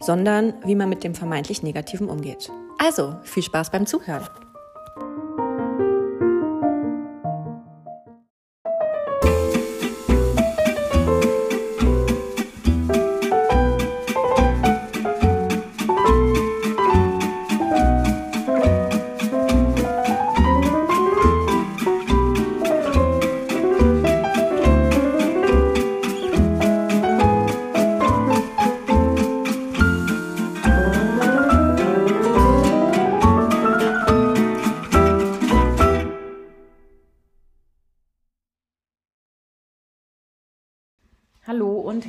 sondern wie man mit dem vermeintlich Negativen umgeht. Also, viel Spaß beim Zuhören.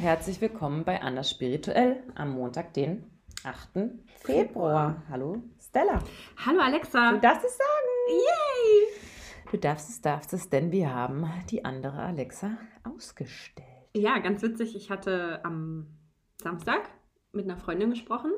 Herzlich willkommen bei Anna Spirituell am Montag, den 8. Februar. Hallo Stella. Hallo Alexa. Du darfst es sagen. Yay! Du darfst es, darfst es, denn wir haben die andere Alexa ausgestellt. Ja, ganz witzig. Ich hatte am Samstag mit einer Freundin gesprochen,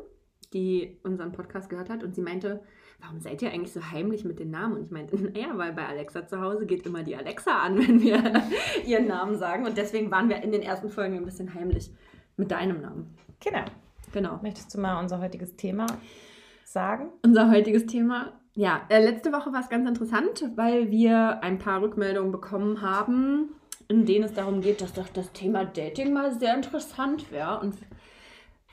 die unseren Podcast gehört hat und sie meinte, warum seid ihr eigentlich so heimlich mit den Namen? Und ich meinte, naja, weil bei Alexa zu Hause geht immer die Alexa an, wenn wir ihren Namen sagen. Und deswegen waren wir in den ersten Folgen ein bisschen heimlich mit deinem Namen. Genau. Genau. Möchtest du mal unser heutiges Thema sagen? Unser heutiges Thema. Ja, äh, letzte Woche war es ganz interessant, weil wir ein paar Rückmeldungen bekommen haben, in denen es darum geht, dass doch das Thema Dating mal sehr interessant wäre. Und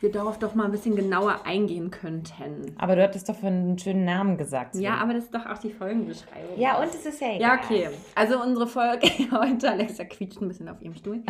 wir darauf doch mal ein bisschen genauer eingehen könnten. Aber du hattest doch für einen schönen Namen gesagt. Ja, aber das ist doch auch die Folgenbeschreibung. Ja, und es ist ja egal. Ja, okay. Also unsere Folge heute, Alexa quietscht ein bisschen auf ihrem Stuhl.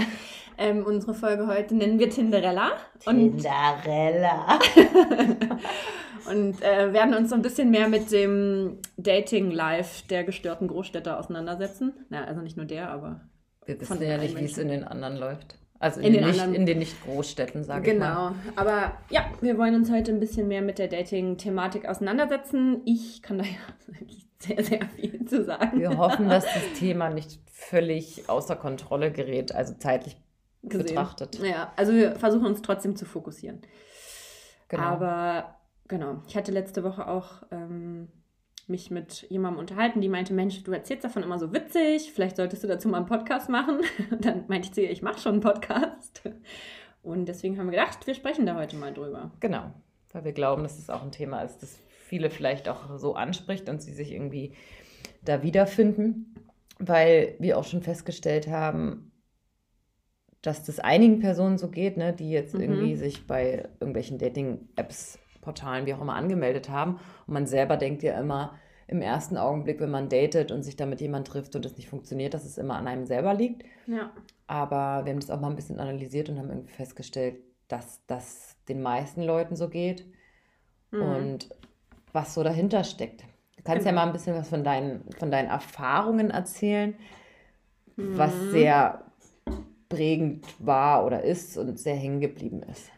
ähm, unsere Folge heute nennen wir Tinderella. Tinderella. und äh, werden uns so ein bisschen mehr mit dem Dating-Life der gestörten Großstädter auseinandersetzen. Na, also nicht nur der, aber... Wir wissen ja nicht, wie es in den anderen läuft. Also in, in den, nicht, anderen, in den nicht Großstädten, sage genau. ich mal. Genau. Aber ja, wir wollen uns heute ein bisschen mehr mit der Dating-Thematik auseinandersetzen. Ich kann da ja wirklich sehr, sehr viel zu sagen. Wir hoffen, dass das Thema nicht völlig außer Kontrolle gerät, also zeitlich Gesehen. betrachtet. Ja, also wir versuchen uns trotzdem zu fokussieren. Genau. Aber genau, ich hatte letzte Woche auch ähm, mich mit jemandem unterhalten, die meinte, Mensch, du erzählst davon immer so witzig, vielleicht solltest du dazu mal einen Podcast machen. Dann meinte ich zu ihr, ich mache schon einen Podcast. Und deswegen haben wir gedacht, wir sprechen da heute mal drüber. Genau, weil wir glauben, dass es das auch ein Thema ist, das viele vielleicht auch so anspricht und sie sich irgendwie da wiederfinden, weil wir auch schon festgestellt haben, dass das einigen Personen so geht, ne, die jetzt mhm. irgendwie sich bei irgendwelchen Dating-Apps Portalen, wie auch immer, angemeldet haben. Und man selber denkt ja immer im ersten Augenblick, wenn man datet und sich dann mit jemandem trifft und es nicht funktioniert, dass es immer an einem selber liegt. Ja. Aber wir haben das auch mal ein bisschen analysiert und haben irgendwie festgestellt, dass das den meisten Leuten so geht mhm. und was so dahinter steckt. Du kannst genau. ja mal ein bisschen was von deinen, von deinen Erfahrungen erzählen, mhm. was sehr prägend war oder ist und sehr hängen geblieben ist.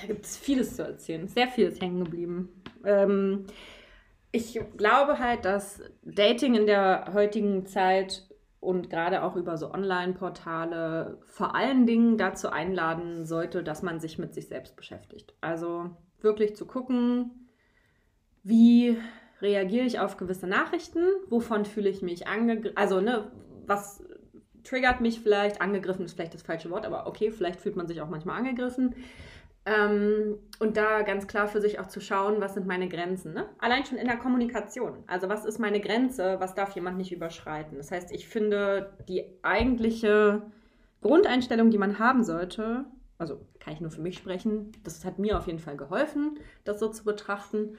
Da gibt es vieles zu erzählen. Sehr vieles hängen geblieben. Ähm, ich glaube halt, dass Dating in der heutigen Zeit und gerade auch über so Online-Portale vor allen Dingen dazu einladen sollte, dass man sich mit sich selbst beschäftigt. Also wirklich zu gucken, wie reagiere ich auf gewisse Nachrichten, wovon fühle ich mich angegriffen, also ne, was triggert mich vielleicht, angegriffen ist vielleicht das falsche Wort, aber okay, vielleicht fühlt man sich auch manchmal angegriffen. Ähm, und da ganz klar für sich auch zu schauen, was sind meine Grenzen. Ne? Allein schon in der Kommunikation. Also was ist meine Grenze, was darf jemand nicht überschreiten. Das heißt, ich finde die eigentliche Grundeinstellung, die man haben sollte, also kann ich nur für mich sprechen, das hat mir auf jeden Fall geholfen, das so zu betrachten,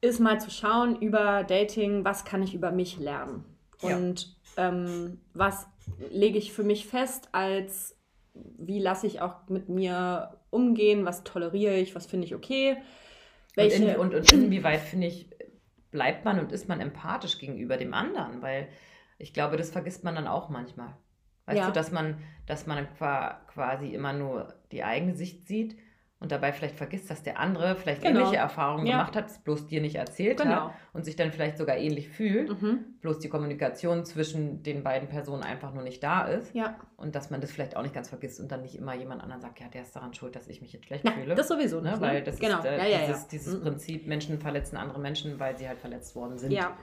ist mal zu schauen über Dating, was kann ich über mich lernen. Ja. Und ähm, was lege ich für mich fest als wie lasse ich auch mit mir umgehen, was toleriere ich, was finde ich okay. Welche... Und, in, und, und inwieweit, finde ich, bleibt man und ist man empathisch gegenüber dem anderen? Weil ich glaube, das vergisst man dann auch manchmal. Weißt ja. du, dass man, dass man quasi immer nur die eigene Sicht sieht und dabei vielleicht vergisst, dass der andere vielleicht Genau. ähnliche Erfahrungen Ja. gemacht hat, es bloß dir nicht erzählt Genau. hat und sich dann vielleicht sogar ähnlich fühlt, Mhm. bloß die Kommunikation zwischen den beiden Personen einfach nur nicht da ist Ja, und dass man das vielleicht auch nicht ganz vergisst und dann nicht immer jemand anderen sagt, ja, der ist daran schuld, dass ich mich jetzt schlecht Na, fühle. das sowieso nicht. ne? ne? Weil das genau. ist äh, ja, ja, dieses, ja. dieses Mhm. Prinzip, Menschen verletzen andere Menschen, weil sie halt verletzt worden sind. Ja.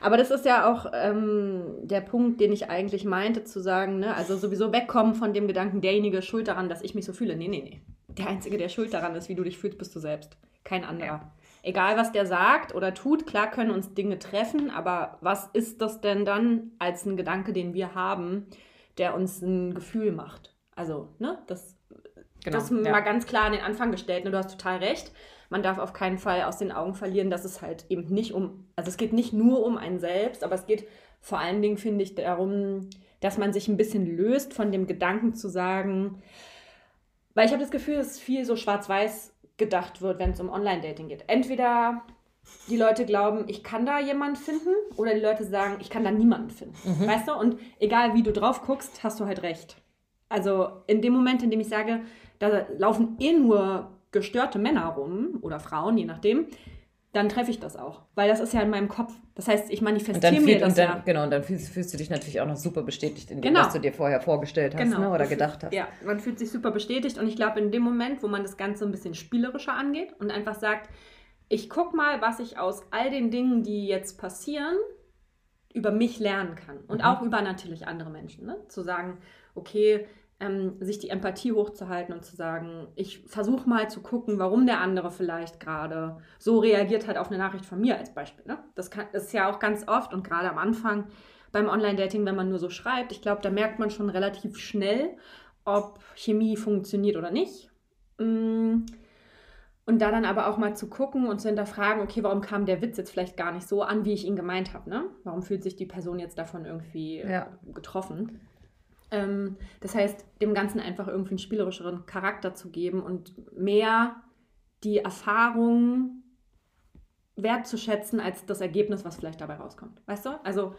Aber das ist ja auch ähm, der Punkt, den ich eigentlich meinte, zu sagen, ne, also sowieso wegkommen von dem Gedanken, derjenige ist schuld daran, dass ich mich so fühle. Nee, nee, nee. Der Einzige, der schuld daran ist, wie du dich fühlst, bist du selbst. Kein anderer. Egal, was der sagt oder tut, klar können uns Dinge treffen, aber was ist das denn dann als ein Gedanke, den wir haben, der uns ein Gefühl macht? Also, ne, das Genau, das ja. mal ganz klar an den Anfang gestellt. Ne? Du hast total recht. Man darf auf keinen Fall aus den Augen verlieren, dass es halt eben nicht um, also es geht nicht nur um einen selbst, aber es geht vor allen Dingen, finde ich, darum, dass man sich ein bisschen löst von dem Gedanken zu sagen, weil ich habe das Gefühl, dass viel so schwarz-weiß gedacht wird, wenn es um Online-Dating geht. Entweder die Leute glauben, ich kann da jemanden finden, oder die Leute sagen, ich kann da niemanden finden. Mhm. Weißt du? Und egal wie du drauf guckst, hast du halt recht. Also in dem Moment, in dem ich sage, da laufen eh nur gestörte Männer rum oder Frauen, je nachdem, dann treffe ich das auch. Weil das ist ja in meinem Kopf. Das heißt, ich manifestiere mir fühlt, das und dann, ja. genau, und dann fühlst, fühlst du dich natürlich auch noch super bestätigt in dem, Genau. was du dir vorher vorgestellt hast ne, oder gedacht hast. Ja, man fühlt sich super bestätigt und ich glaube, in dem Moment, wo man das Ganze ein bisschen spielerischer angeht und einfach sagt, ich guck mal, was ich aus all den Dingen, die jetzt passieren, über mich lernen kann. Und Mhm. auch über natürlich andere Menschen. Ne? Zu sagen, okay, ähm, sich die Empathie hochzuhalten und zu sagen, ich versuche mal zu gucken, warum der andere vielleicht gerade so reagiert hat auf eine Nachricht von mir als Beispiel. Ne? Das, kann, das ist ja auch ganz oft und gerade am Anfang beim Online-Dating, wenn man nur so schreibt, ich glaube, da merkt man schon relativ schnell, ob Chemie funktioniert oder nicht. Mm. Und da dann aber auch mal zu gucken und zu hinterfragen, okay, warum kam der Witz jetzt vielleicht gar nicht so an, wie ich ihn gemeint habe, ne? Warum fühlt sich die Person jetzt davon irgendwie Ja. getroffen? Ähm, das heißt, dem Ganzen einfach irgendwie einen spielerischeren Charakter zu geben und mehr die Erfahrung wertzuschätzen als das Ergebnis, was vielleicht dabei rauskommt. Weißt du? Also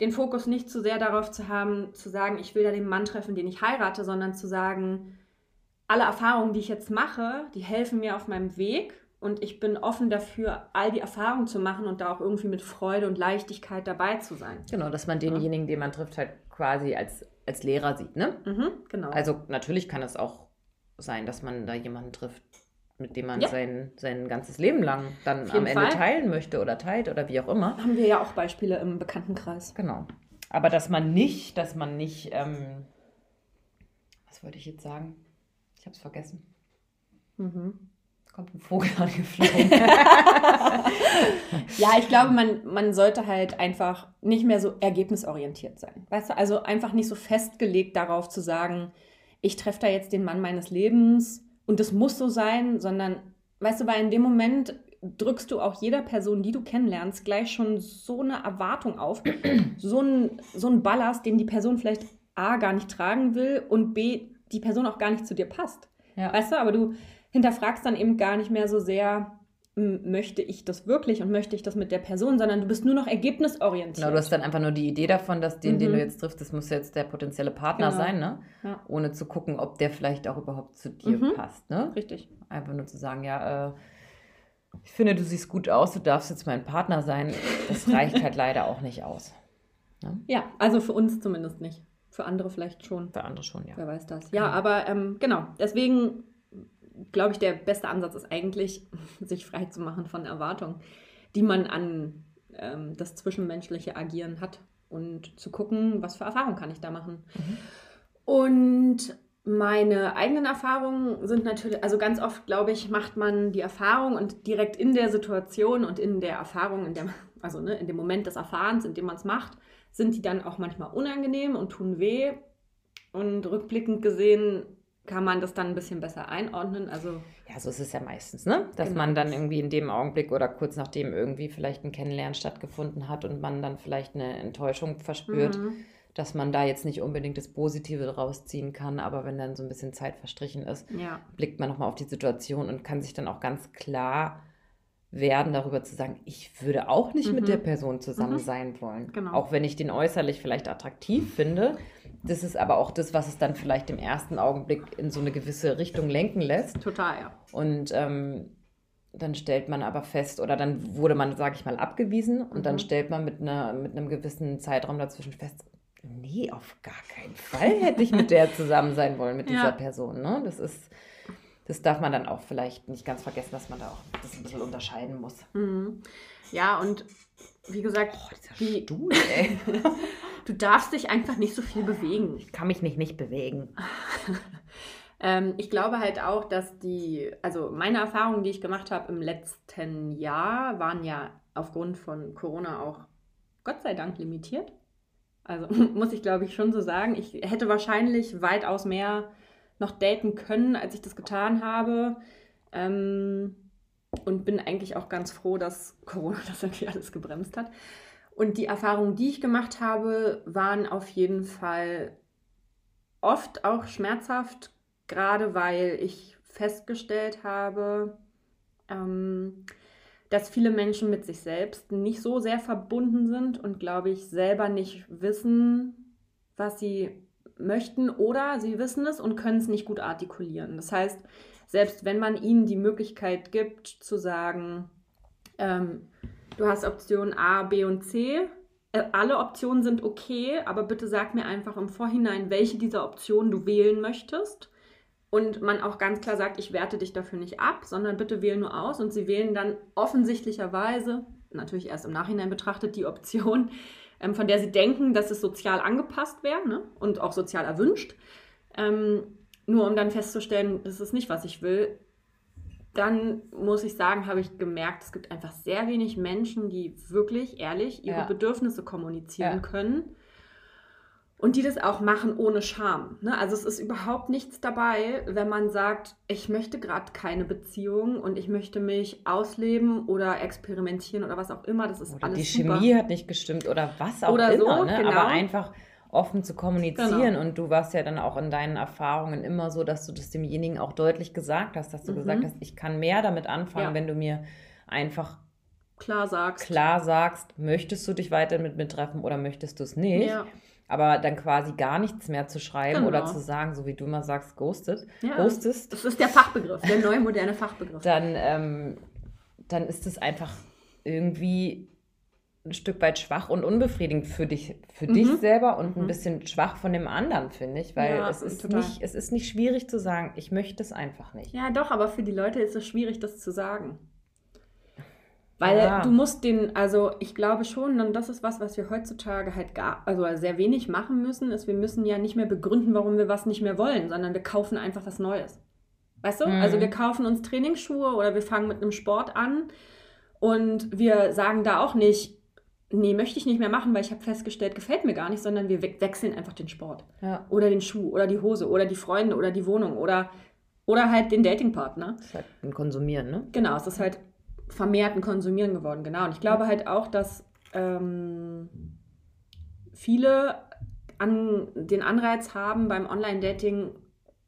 den Fokus nicht zu sehr darauf zu haben, zu sagen, ich will da den Mann treffen, den ich heirate, sondern zu sagen, alle Erfahrungen, die ich jetzt mache, die helfen mir auf meinem Weg und ich bin offen dafür, all die Erfahrungen zu machen und da auch irgendwie mit Freude und Leichtigkeit dabei zu sein. Genau, dass man denjenigen, den man trifft, halt quasi als, als Lehrer sieht. Ne? Mhm, genau. Also natürlich kann es auch sein, dass man da jemanden trifft, mit dem man Ja. sein, sein ganzes Leben lang dann am Ende Fall. teilen möchte oder teilt oder wie auch immer. haben wir ja auch Beispiele im Bekanntenkreis. Genau. Aber dass man nicht, dass man nicht, ähm, was wollte ich jetzt sagen? Ich habe es vergessen. Mhm. Kommt ein Vogel angeflogen. Ja, ich glaube, man, man sollte halt einfach nicht mehr so ergebnisorientiert sein. Weißt du, also einfach nicht so festgelegt darauf zu sagen, ich treffe da jetzt den Mann meines Lebens und das muss so sein, sondern, weißt du, weil in dem Moment drückst du auch jeder Person, die du kennenlernst, gleich schon so eine Erwartung auf, so ein, so ein Ballast, den die Person vielleicht A gar nicht tragen will und B, die Person auch gar nicht zu dir passt. ja. Weißt du, aber du hinterfragst dann eben gar nicht mehr so sehr, möchte ich das wirklich und möchte ich das mit der Person, sondern du bist nur noch ergebnisorientiert. Genau, du hast dann einfach nur die Idee davon, dass den, den Mhm. du jetzt triffst, das muss jetzt der potenzielle Partner Genau. sein, ne? Ja. Ohne zu gucken, ob der vielleicht auch überhaupt zu dir Mhm. passt, ne? Richtig. Einfach nur zu sagen, ja, äh, ich finde, du siehst gut aus, du darfst jetzt mein Partner sein. Das reicht halt leider auch nicht aus. Ja, also für uns zumindest nicht. Für andere vielleicht schon. Für andere schon, ja. Wer weiß das. Ja, aber ähm, genau. Deswegen glaube ich, der beste Ansatz ist eigentlich, sich frei zu machen von Erwartungen, die man an ähm, das zwischenmenschliche Agieren hat und zu gucken, was für Erfahrungen kann ich da machen. Und meine eigenen Erfahrungen sind natürlich, also ganz oft, glaube ich, macht man die Erfahrung und direkt in der Situation und in der Erfahrung, in der, also ne, in dem Moment des Erfahrens, in dem man es macht, sind die dann auch manchmal unangenehm und tun weh. Und rückblickend gesehen kann man das dann ein bisschen besser einordnen. Also Ja, so ist es ja meistens, ne? Dass Genau. man dann irgendwie in dem Augenblick oder kurz nachdem irgendwie vielleicht ein Kennenlernen stattgefunden hat und man dann vielleicht eine Enttäuschung verspürt, Mhm. dass man da jetzt nicht unbedingt das Positive rausziehen kann, aber wenn dann so ein bisschen Zeit verstrichen ist, ja, blickt man nochmal auf die Situation und kann sich dann auch ganz klar werden, darüber zu sagen, ich würde auch nicht Mhm. mit der Person zusammen Mhm. sein wollen. Genau. Auch wenn ich den äußerlich vielleicht attraktiv finde. Das ist aber auch das, was es dann vielleicht im ersten Augenblick in so eine gewisse Richtung lenken lässt. Total, ja. Und ähm, dann stellt man aber fest, oder dann wurde man, sage ich mal, abgewiesen und dann Mhm. stellt man mit, einer, mit einem gewissen Zeitraum dazwischen fest, nee, auf gar keinen Fall hätte ich mit der zusammen sein wollen, mit Ja. dieser Person. Ne? Das ist, das darf man dann auch vielleicht nicht ganz vergessen, dass man da auch das ein bisschen unterscheiden muss. Mhm. Ja, und wie gesagt, die, Stuhl, ey. du darfst dich einfach nicht so viel bewegen. Ich kann mich nicht, nicht bewegen. Ähm, ich glaube halt auch, dass die, also meine Erfahrungen, die ich gemacht habe im letzten Jahr, waren ja aufgrund von Corona auch Gott sei Dank limitiert. Also muss ich glaube ich schon so sagen. Ich hätte wahrscheinlich weitaus mehr noch daten können, als ich das getan habe. Ähm, und bin eigentlich auch ganz froh, dass Corona das irgendwie alles gebremst hat. Und die Erfahrungen, die ich gemacht habe, waren auf jeden Fall oft auch schmerzhaft, gerade weil ich festgestellt habe, ähm, dass viele Menschen mit sich selbst nicht so sehr verbunden sind und, glaube ich, selber nicht wissen, was sie möchten oder sie wissen es und können es nicht gut artikulieren. Das heißt, selbst wenn man ihnen die Möglichkeit gibt zu sagen, ähm, du hast Option A, B und C, äh, alle Optionen sind okay, aber bitte sag mir einfach im Vorhinein, welche dieser Optionen du wählen möchtest. Und man auch ganz klar sagt, ich werte dich dafür nicht ab, sondern bitte wähl nur aus. Und sie wählen dann offensichtlicherweise, natürlich erst im Nachhinein betrachtet, die Option, ähm, von der sie denken, dass es sozial angepasst wäre ne? und auch sozial erwünscht. Ähm, nur um dann festzustellen, das ist nicht, was ich will. Dann muss ich sagen, habe ich gemerkt, es gibt einfach sehr wenig Menschen, die wirklich ehrlich ihre Ja. Bedürfnisse kommunizieren Ja. können. Und die das auch machen ohne Scham. Ne? Also es ist überhaupt nichts dabei, wenn man sagt, ich möchte gerade keine Beziehung und ich möchte mich ausleben oder experimentieren oder was auch immer. Das ist Oder alles die super. Chemie hat nicht gestimmt oder was auch Oder so, immer. ne? genau. Aber einfach offen zu kommunizieren. Genau. Und du warst ja dann auch in deinen Erfahrungen immer so, dass du das demjenigen auch deutlich gesagt hast, dass du Mhm. gesagt hast, ich kann mehr damit anfangen, Ja. wenn du mir einfach Klar sagst. klar sagst, möchtest du dich weiter mit mir treffen oder möchtest du es nicht. Ja. Aber dann quasi gar nichts mehr zu schreiben Genau. oder zu sagen, so wie du immer sagst, ghostet, Ja. ghostest, Das ist der Fachbegriff, der neue moderne Fachbegriff. dann, ähm, dann ist es einfach irgendwie ein Stück weit schwach und unbefriedigend für dich, für Mhm. dich selber und ein Mhm. bisschen schwach von dem anderen, finde ich, weil Ja, es, ist total. nicht, es ist nicht schwierig zu sagen, ich möchte es einfach nicht. Ja, doch, aber für die Leute ist es schwierig, das zu sagen. Weil Ja. du musst den, also ich glaube schon, und das ist was, was wir heutzutage halt gar, also sehr wenig machen müssen, ist, wir müssen ja nicht mehr begründen, warum wir was nicht mehr wollen, sondern wir kaufen einfach was Neues. Weißt du? Mhm. Also wir kaufen uns Trainingsschuhe oder wir fangen mit einem Sport an und wir sagen da auch nicht, nee, möchte ich nicht mehr machen, weil ich habe festgestellt, gefällt mir gar nicht, sondern wir we wechseln einfach den Sport Ja. oder den Schuh oder die Hose oder die Freunde oder die Wohnung oder, oder halt den Datingpartner. Das ist halt ein Konsumieren, ne? Genau, es ist halt vermehrt ein Konsumieren geworden, genau. Und ich glaube halt auch, dass ähm, viele an den Anreiz haben beim Online-Dating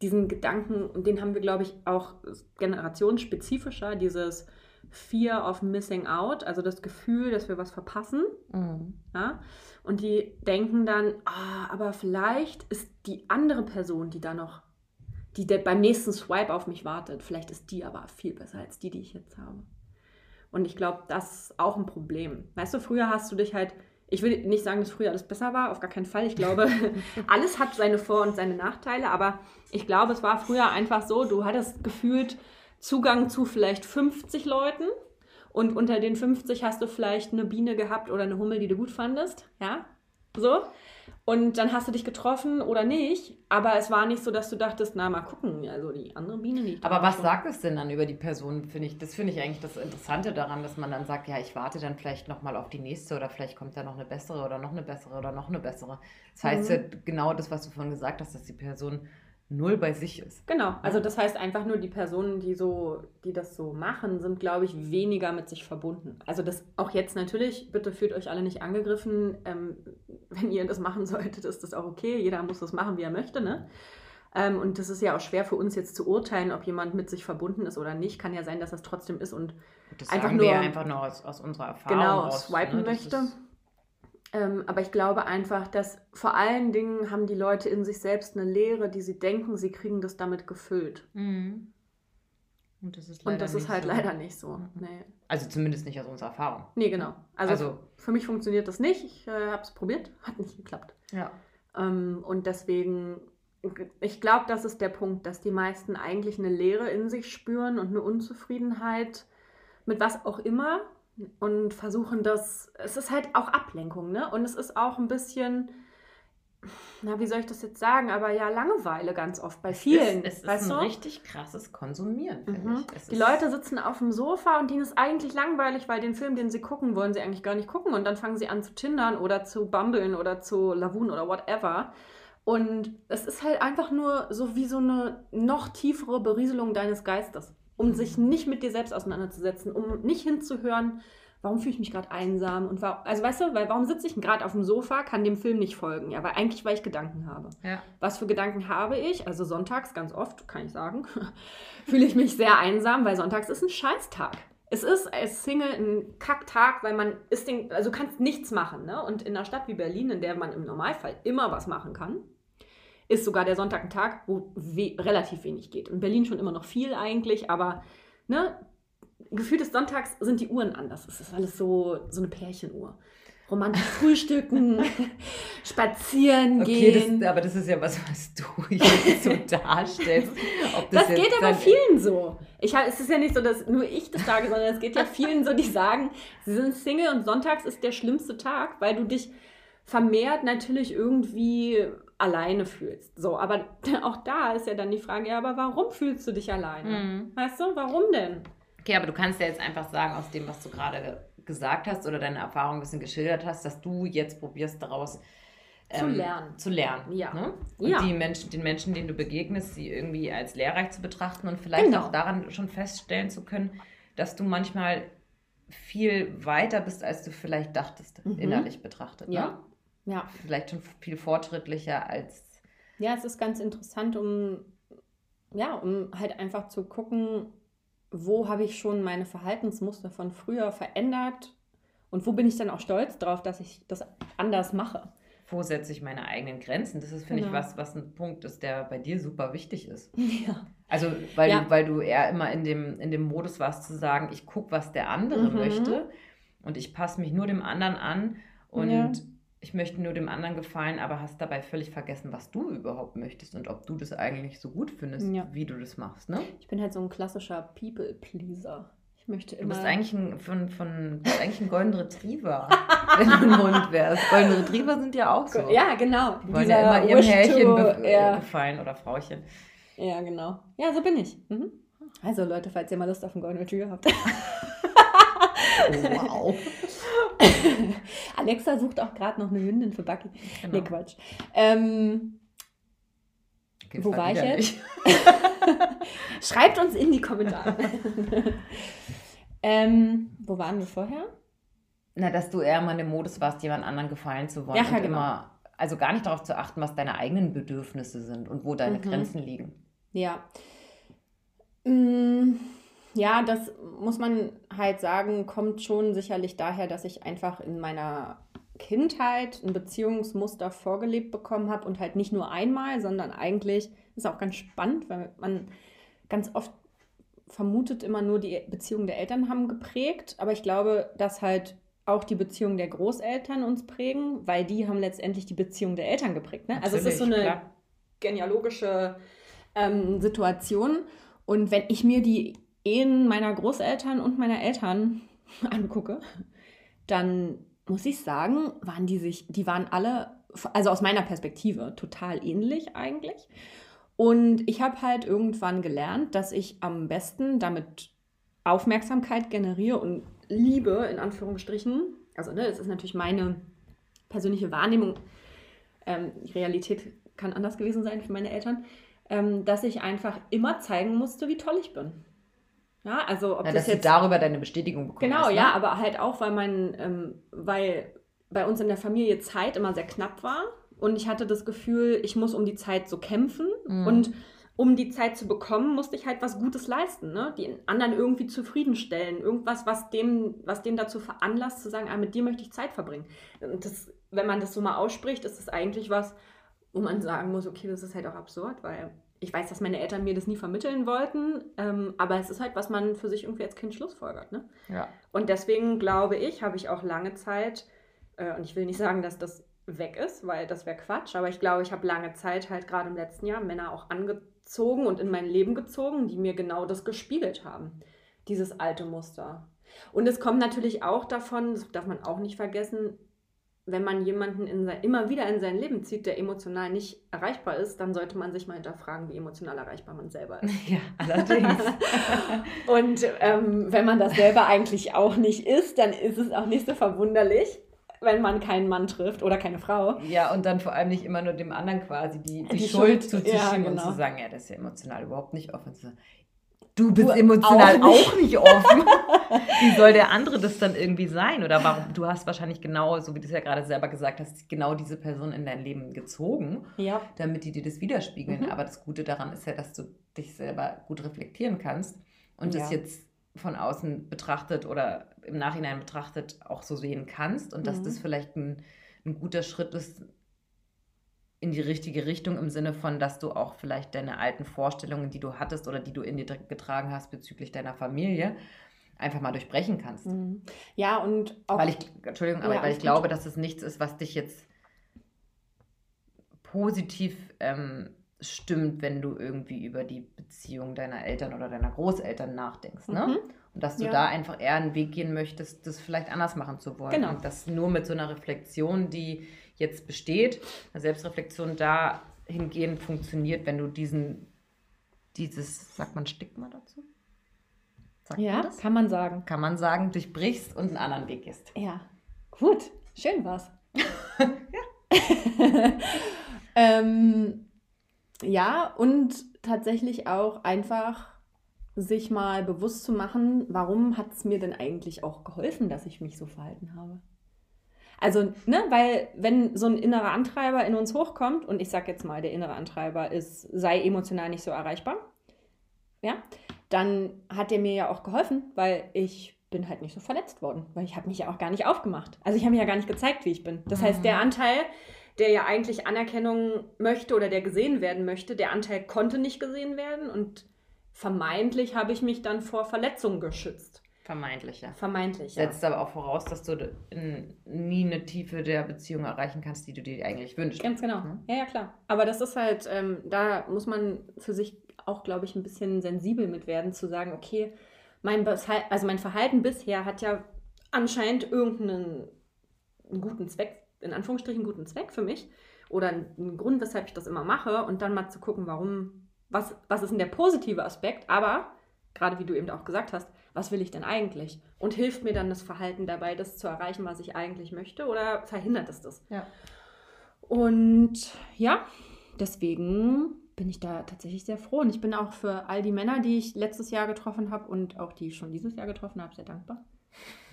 diesen Gedanken, und den haben wir, glaube ich, auch generationsspezifischer, dieses Fear of Missing Out, also das Gefühl, dass wir was verpassen. Mhm. Ja? Und die denken dann, ah, aber vielleicht ist die andere Person, die da noch, die der beim nächsten Swipe auf mich wartet, vielleicht ist die aber viel besser als die, die ich jetzt habe. Und ich glaube, das ist auch ein Problem. Weißt du, früher hast du dich halt, ich will nicht sagen, dass früher alles besser war, auf gar keinen Fall. Ich glaube, alles hat seine Vor- und seine Nachteile, aber ich glaube, es war früher einfach so, du hattest gefühlt Zugang zu vielleicht 50 Leuten und unter den 50 hast du vielleicht eine Biene gehabt oder eine Hummel, die du gut fandest, ja, so. Und dann hast du dich getroffen oder nicht, aber es war nicht so, dass du dachtest, na, mal gucken, also die andere Biene nicht. Aber was sagt es denn dann über die Person, finde ich? Das finde ich eigentlich das Interessante daran, dass man dann sagt, ja, ich warte dann vielleicht nochmal auf die nächste oder vielleicht kommt da noch eine bessere oder noch eine bessere oder noch eine bessere. Das heißt Mhm. ja genau das, was du vorhin gesagt hast, dass die Person null bei sich ist. Genau, also das heißt einfach nur, die Personen, die so, die das so machen, sind, glaube ich, weniger mit sich verbunden. Also das auch jetzt natürlich, bitte fühlt euch alle nicht angegriffen. Ähm, wenn ihr das machen solltet, ist das auch okay. Jeder muss das machen, wie er möchte, ne? Ähm, und das ist ja auch schwer für uns jetzt zu urteilen, ob jemand mit sich verbunden ist oder nicht. Kann ja sein, dass das trotzdem ist und Das einfach sagen nur, einfach nur aus, aus unserer Erfahrung genau raus, swipen ne? Möchte. ist- Ähm, aber ich glaube einfach, dass vor allen Dingen haben die Leute in sich selbst eine Leere, die sie denken, sie kriegen das damit gefüllt. Mhm. Und das ist, Und das ist nicht halt so. leider nicht so. Mhm. Nee. Also zumindest nicht aus unserer Erfahrung. Nee, genau. Also, Also- für mich funktioniert das nicht. Ich äh, habe es probiert, hat nicht geklappt. Ja. Ähm, und deswegen, ich glaube, das ist der Punkt, dass die meisten eigentlich eine Leere in sich spüren und eine Unzufriedenheit mit was auch immer und versuchen das, es ist halt auch Ablenkung, ne? Und es ist auch ein bisschen, na, wie soll ich das jetzt sagen, aber ja, Langeweile ganz oft bei vielen. Es ist, es ist ein du? richtig krasses Konsumieren, finde Mhm. Die Leute sitzen auf dem Sofa und denen ist eigentlich langweilig, weil den Film, den sie gucken, wollen sie eigentlich gar nicht gucken. Und dann fangen sie an zu tindern oder zu bumbeln oder zu lavun oder whatever. Und es ist halt einfach nur so wie so eine noch tiefere Berieselung deines Geistes, um sich nicht mit dir selbst auseinanderzusetzen, um nicht hinzuhören, warum fühle ich mich gerade einsam und warum, also weißt du, weil warum sitze ich gerade auf dem Sofa, kann dem Film nicht folgen, ja, weil eigentlich, weil ich Gedanken habe. Ja. Was für Gedanken habe ich? Also sonntags ganz oft, kann ich sagen, fühle ich mich sehr einsam, weil sonntags ist ein Scheißtag. Es ist als Single ein Kacktag, weil man ist den, also du kannst nichts machen. Ne? Und in einer Stadt wie Berlin, in der man im Normalfall immer was machen kann, ist sogar der Sonntag ein Tag, wo we relativ wenig geht. In Berlin schon immer noch viel eigentlich, aber ne, gefühlt des Sonntags sind die Uhren anders. Es ist alles so, so eine Pärchenuhr. Romantisch frühstücken, spazieren Okay, gehen. das, aber das ist ja was, was du jetzt so darstellst. Das, jetzt geht aber vielen so. Ich, hab- es ist ja nicht so, dass nur ich das sage, sondern es geht ja vielen so, die sagen, sie sind Single und sonntags ist der schlimmste Tag, weil du dich vermehrt natürlich irgendwie alleine fühlst. So, aber auch da ist ja dann die Frage, ja, aber warum fühlst du dich alleine? Mhm. Weißt du, warum denn? Okay, aber du kannst ja jetzt einfach sagen, aus dem, was du gerade gesagt hast oder deine Erfahrung ein bisschen geschildert hast, dass du jetzt probierst daraus Zu lernen. Zu lernen. Ja. Ne? Und Ja. die Menschen, den Menschen, denen du begegnest, sie irgendwie als lehrreich zu betrachten und vielleicht Genau. auch daran schon feststellen zu können, dass du manchmal viel weiter bist, als du vielleicht dachtest, Mhm. innerlich betrachtet. Ne? Ja. Ja. Vielleicht schon viel fortschrittlicher als. Ja, es ist ganz interessant, um, ja, um halt einfach zu gucken, wo habe ich schon meine Verhaltensmuster von früher verändert und wo bin ich dann auch stolz drauf, dass ich das anders mache. Wo setze ich meine eigenen Grenzen? Das ist, finde Genau. ich, was, was ein Punkt ist, der bei dir super wichtig ist. Ja. Also, weil, Ja. du, weil du eher immer in dem, in dem Modus warst, zu sagen, ich gucke, was der andere Mhm. möchte und ich passe mich nur dem anderen an und Ja. Ich möchte nur dem anderen gefallen, aber hast dabei völlig vergessen, was du überhaupt möchtest und ob du das eigentlich so gut findest, Ja. wie du das machst. Ne? Ich bin halt so ein klassischer People-Pleaser. Ich möchte Du immer. bist eigentlich ein, von, von, du bist eigentlich ein Golden Retriever, wenn du ein Hund wärst. Golden Retriever sind ja auch so. Ja, genau. Die wollen ja immer ihrem Herrchen be äh, ja. gefallen oder Frauchen. ja, genau. Ja, so bin ich. Mhm. Also Leute, falls ihr mal Lust auf einen Golden Retriever habt. Oh, wow. Alexa sucht auch gerade noch eine Hündin für Bucky. Genau. Nee, Quatsch. Ähm, Okay, Wo war ich jetzt? Schreibt uns in die Kommentare. ähm, wo waren wir vorher? Na, dass du eher mal in dem Modus warst, jemand anderen gefallen zu wollen Ja, ja, genau. immer, also gar nicht darauf zu achten, was deine eigenen Bedürfnisse sind und wo deine Mhm. Grenzen liegen. Ja. Mm, Ja, das muss man halt sagen, kommt schon sicherlich daher, dass ich einfach in meiner Kindheit ein Beziehungsmuster vorgelebt bekommen habe und halt nicht nur einmal, sondern eigentlich ist auch ganz spannend, weil man ganz oft vermutet immer nur die Beziehungen der Eltern haben geprägt, aber ich glaube, dass halt auch die Beziehungen der Großeltern uns prägen, weil die haben letztendlich die Beziehung der Eltern geprägt. Ne? Also es ist so eine klar. genealogische ähm, Situation. Und wenn ich mir die Ehen meiner Großeltern und meiner Eltern angucke, dann muss ich sagen, waren die sich, die waren alle, also aus meiner Perspektive, total ähnlich eigentlich. Und ich habe halt irgendwann gelernt, dass ich am besten damit Aufmerksamkeit generiere und Liebe in Anführungsstrichen. Also, ne, das ist natürlich meine persönliche Wahrnehmung. Ähm, die Realität kann anders gewesen sein für meine Eltern, ähm, dass ich einfach immer zeigen musste, wie toll ich bin. Ja, also ob Na, das dass jetzt du darüber deine Bestätigung bekommen Genau, hast. ja, Ne? aber halt auch, weil mein, ähm, weil bei uns in der Familie Zeit immer sehr knapp war und ich hatte das Gefühl, ich muss um die Zeit so kämpfen, Mhm. Und um die Zeit zu bekommen, musste ich halt was Gutes leisten, ne? Die anderen irgendwie zufriedenstellen. Irgendwas, was dem, was dem dazu veranlasst, zu sagen, ah, mit dir möchte ich Zeit verbringen. Und das, wenn man das so mal ausspricht, ist das eigentlich was, wo man sagen muss, okay, das ist halt auch absurd, weil ich weiß, dass meine Eltern mir das nie vermitteln wollten, ähm, aber es ist halt, was man für sich irgendwie als Kind schlussfolgert. Ne? Ja. Und deswegen glaube ich, habe ich auch lange Zeit, äh, und ich will nicht sagen, dass das weg ist, weil das wäre Quatsch, aber ich glaube, ich habe lange Zeit halt gerade im letzten Jahr Männer auch angezogen gezogen und in mein Leben gezogen, die mir genau das gespiegelt haben. Dieses alte Muster. Und es kommt natürlich auch davon, das darf man auch nicht vergessen, wenn man jemanden in sein, immer wieder in sein Leben zieht, der emotional nicht erreichbar ist, dann sollte man sich mal hinterfragen, wie emotional erreichbar man selber ist. Ja, allerdings. und ähm, wenn man das selber eigentlich auch nicht ist, dann ist es auch nicht so verwunderlich, wenn man keinen Mann trifft oder keine Frau. Ja, und dann vor allem nicht immer nur dem anderen quasi die, die, die Schuld, Schuld zuzuschieben ja, genau. und zu sagen, ja, das ist ja emotional überhaupt nicht offen. Du bist du emotional auch nicht, auch nicht offen. Wie soll der andere das dann irgendwie sein? Oder warum? Du hast wahrscheinlich genau, so wie du es ja gerade selber gesagt hast, genau diese Person in dein Leben gezogen, ja. damit die dir das widerspiegeln. Mhm. Aber das Gute daran ist ja, dass du dich selber gut reflektieren kannst und ja. das jetzt von außen betrachtet oder im Nachhinein betrachtet auch so sehen kannst und dass das mhm. vielleicht ein, ein guter Schritt ist in die richtige Richtung im Sinne von, dass du auch vielleicht deine alten Vorstellungen, die du hattest oder die du in dir getragen hast bezüglich deiner Familie, einfach mal durchbrechen kannst. Mhm. Ja, und auch. Weil ich, Entschuldigung, aber ja, weil ich glaube, dass es nichts ist, was dich jetzt positiv ähm, stimmt, wenn du irgendwie über die Beziehung deiner Eltern oder deiner Großeltern nachdenkst. Ne? Mhm. Und dass du ja. da einfach eher einen Weg gehen möchtest, das vielleicht anders machen zu wollen. Genau. Und das nur mit so einer Reflexion, die jetzt besteht, eine Selbstreflexion dahingehend funktioniert, wenn du diesen, dieses, sagt man Stigma dazu? Sagt ja, man kann man sagen. Kann man sagen, durchbrichst und einen anderen Weg gehst. Ja, gut, schön war's. ja. ähm, ja, und tatsächlich auch einfach sich mal bewusst zu machen, warum hat es mir denn eigentlich auch geholfen, dass ich mich so verhalten habe. Also, ne, weil wenn so ein innerer Antreiber in uns hochkommt, und ich sag jetzt mal, der innere Antreiber ist, sei emotional nicht so erreichbar, ja, dann hat der mir ja auch geholfen, weil ich bin halt nicht so verletzt worden, weil ich habe mich ja auch gar nicht aufgemacht. Also ich habe mich ja gar nicht gezeigt, wie ich bin. Das heißt, der mhm. Anteil, der ja eigentlich Anerkennung möchte oder der gesehen werden möchte, der Anteil konnte nicht gesehen werden und vermeintlich habe ich mich dann vor Verletzungen geschützt. Vermeintlich, ja. Vermeintlich, ja. Setzt aber auch voraus, dass du in, nie eine Tiefe der Beziehung erreichen kannst, die du dir eigentlich wünschst. Ganz genau. Mhm. Ja, ja, klar. Aber das ist halt, ähm, da muss man für sich auch, glaube ich, ein bisschen sensibel mit werden, zu sagen, okay, mein, also mein Verhalten bisher hat ja anscheinend irgendeinen guten Zweck, in Anführungsstrichen guten Zweck für mich oder einen Grund, weshalb ich das immer mache und dann mal zu gucken, warum was, was ist denn der positive Aspekt, aber gerade wie du eben auch gesagt hast, was will ich denn eigentlich? Und hilft mir dann das Verhalten dabei, das zu erreichen, was ich eigentlich möchte, oder verhindert es das? Ja. Und ja, deswegen bin ich da tatsächlich sehr froh. Und ich bin auch für all die Männer, die ich letztes Jahr getroffen habe und auch die ich schon dieses Jahr getroffen habe, sehr dankbar.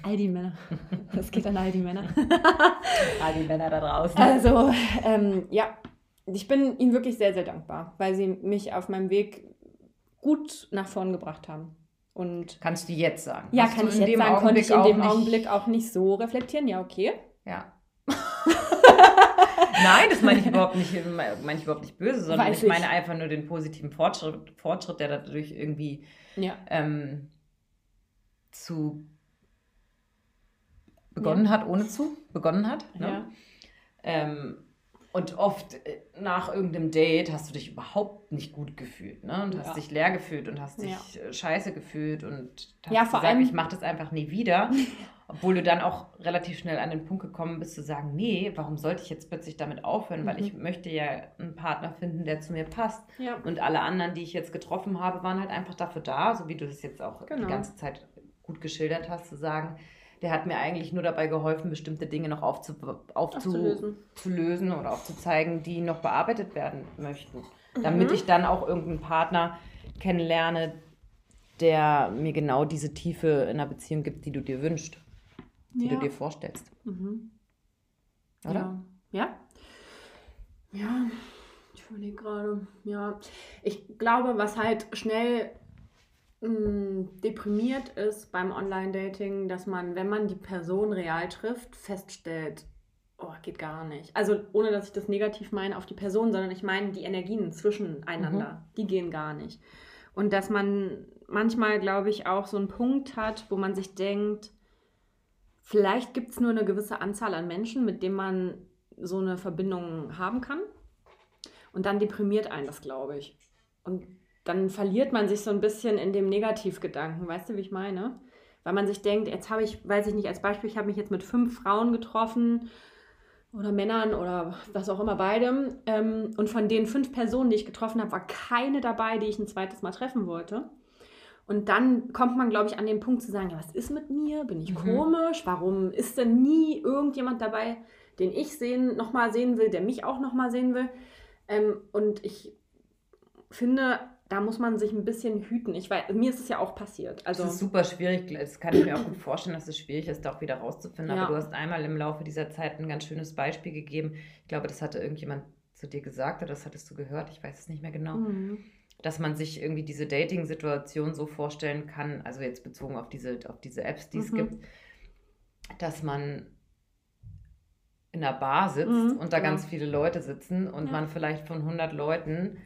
All die Männer. Das geht an all die Männer. all die Männer da draußen. Also, ähm, ja, ich bin ihnen wirklich sehr, sehr dankbar, weil sie mich auf meinem Weg gut nach vorn gebracht haben. Und Kannst du jetzt sagen? Ja, Hast kann ich jetzt sagen. Augenblick konnte ich in dem Augenblick auch nicht so reflektieren. Ja, okay. Ja. Nein, das meine ich überhaupt nicht, meine ich überhaupt nicht böse, sondern ich, ich meine einfach nur den positiven Fortschritt, Fortschritt der dadurch irgendwie ja. ähm, zu begonnen ja. hat, ohne zu begonnen hat. Ne? Ja. Ähm, und oft äh, nach irgendeinem Date hast du dich überhaupt nicht gut gefühlt, ne? Und hast ja. dich leer gefühlt und hast dich ja. Äh, scheiße gefühlt und hast ja, vor gesagt, allem, ich mache das einfach nie wieder. Obwohl du dann auch relativ schnell an den Punkt gekommen bist zu sagen, nee, warum sollte ich jetzt plötzlich damit aufhören? Mhm. Weil ich möchte ja einen Partner finden, der zu mir passt. Ja. Und alle anderen, die ich jetzt getroffen habe, waren halt einfach dafür da, so wie du das jetzt auch genau. die ganze Zeit gut geschildert hast, zu sagen, der hat mir eigentlich nur dabei geholfen, bestimmte Dinge noch aufzu, aufzulösen zu lösen oder aufzuzeigen, die noch bearbeitet werden möchten. Mhm. Damit ich dann auch irgendeinen Partner kennenlerne, der mir genau diese Tiefe in einer Beziehung gibt, die du dir wünschst, die ja. du dir vorstellst. Mhm. Oder? Ja. ja. Ja. Ich überlege gerade, ja. Ich glaube, was halt schnell deprimiert ist beim Online-Dating, dass man, wenn man die Person real trifft, feststellt, oh, geht gar nicht. Also ohne, dass ich das negativ meine auf die Person, sondern ich meine die Energien zwischeneinander, mhm. die gehen gar nicht. Und dass man manchmal, glaube ich, auch so einen Punkt hat, wo man sich denkt, vielleicht gibt es nur eine gewisse Anzahl an Menschen, mit denen man so eine Verbindung haben kann. Und dann deprimiert einen das, glaube ich. Und dann verliert man sich so ein bisschen in dem Negativgedanken. Weißt du, wie ich meine? Weil man sich denkt, jetzt habe ich, weiß ich nicht, als Beispiel, ich habe mich jetzt mit fünf Frauen getroffen oder Männern oder was auch immer beidem. Ähm, und von den fünf Personen, die ich getroffen habe, war keine dabei, die ich ein zweites Mal treffen wollte. Und dann kommt man, glaube ich, an den Punkt zu sagen, ja, was ist mit mir? Bin ich mhm. komisch? Warum ist denn nie irgendjemand dabei, den ich sehen, nochmal sehen will, der mich auch nochmal sehen will? Ähm, und ich finde, da muss man sich ein bisschen hüten. Ich weiß, mir ist es ja auch passiert. Also, das ist super schwierig. Das kann ich mir auch gut vorstellen, dass es schwierig ist, da auch wieder rauszufinden. Ja. Aber du hast einmal im Laufe dieser Zeit ein ganz schönes Beispiel gegeben. Ich glaube, das hatte irgendjemand zu dir gesagt oder das hattest du gehört. Ich weiß es nicht mehr genau. Mhm. Dass man sich irgendwie diese Dating-Situation so vorstellen kann, also jetzt bezogen auf diese, auf diese Apps, die es mhm. gibt, dass man in einer Bar sitzt mhm, und da genau. ganz viele Leute sitzen und ja. man vielleicht von 100 Leuten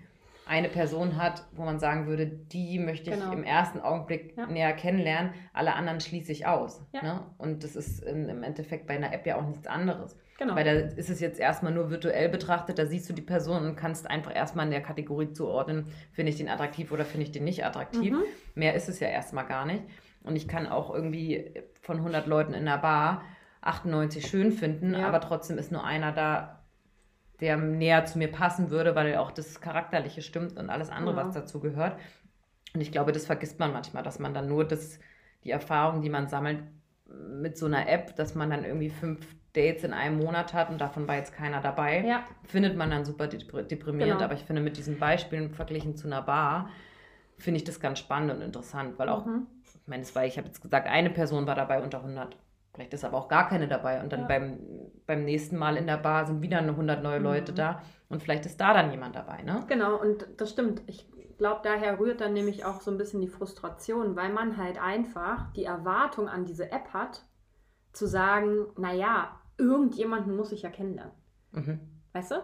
eine Person hat, wo man sagen würde, die möchte ich genau. im ersten Augenblick ja. näher kennenlernen, alle anderen schließe ich aus. Ja. Ne? Und das ist im Endeffekt bei einer App ja auch nichts anderes. Genau. Weil da ist es jetzt erstmal nur virtuell betrachtet, da siehst du die Person und kannst einfach erstmal in der Kategorie zuordnen, finde ich den attraktiv oder finde ich den nicht attraktiv. Mhm. Mehr ist es ja erstmal gar nicht. Und ich kann auch irgendwie von 100 Leuten in der Bar 98 schön finden, ja. aber trotzdem ist nur einer da, der näher zu mir passen würde, weil auch das Charakterliche stimmt und alles andere, ja. was dazu gehört. Und ich glaube, das vergisst man manchmal, dass man dann nur das, die Erfahrung, die man sammelt mit so einer App, dass man dann irgendwie fünf Dates in einem Monat hat und davon war jetzt keiner dabei, ja. findet man dann super deprimierend. Genau. Aber ich finde, mit diesen Beispielen verglichen zu einer Bar, finde ich das ganz spannend und interessant, weil auch, mhm. ich meine, es war, ich habe jetzt gesagt, eine Person war dabei unter 100 Vielleicht ist aber auch gar keine dabei. Und dann ja. beim, beim nächsten Mal in der Bar sind wieder 100 neue Leute mhm. da. Und vielleicht ist da dann jemand dabei, ne? Genau, und das stimmt. Ich glaube, daher rührt dann nämlich auch so ein bisschen die Frustration, weil man halt einfach die Erwartung an diese App hat, zu sagen, naja, irgendjemanden muss ich ja kennenlernen. Mhm. Weißt du?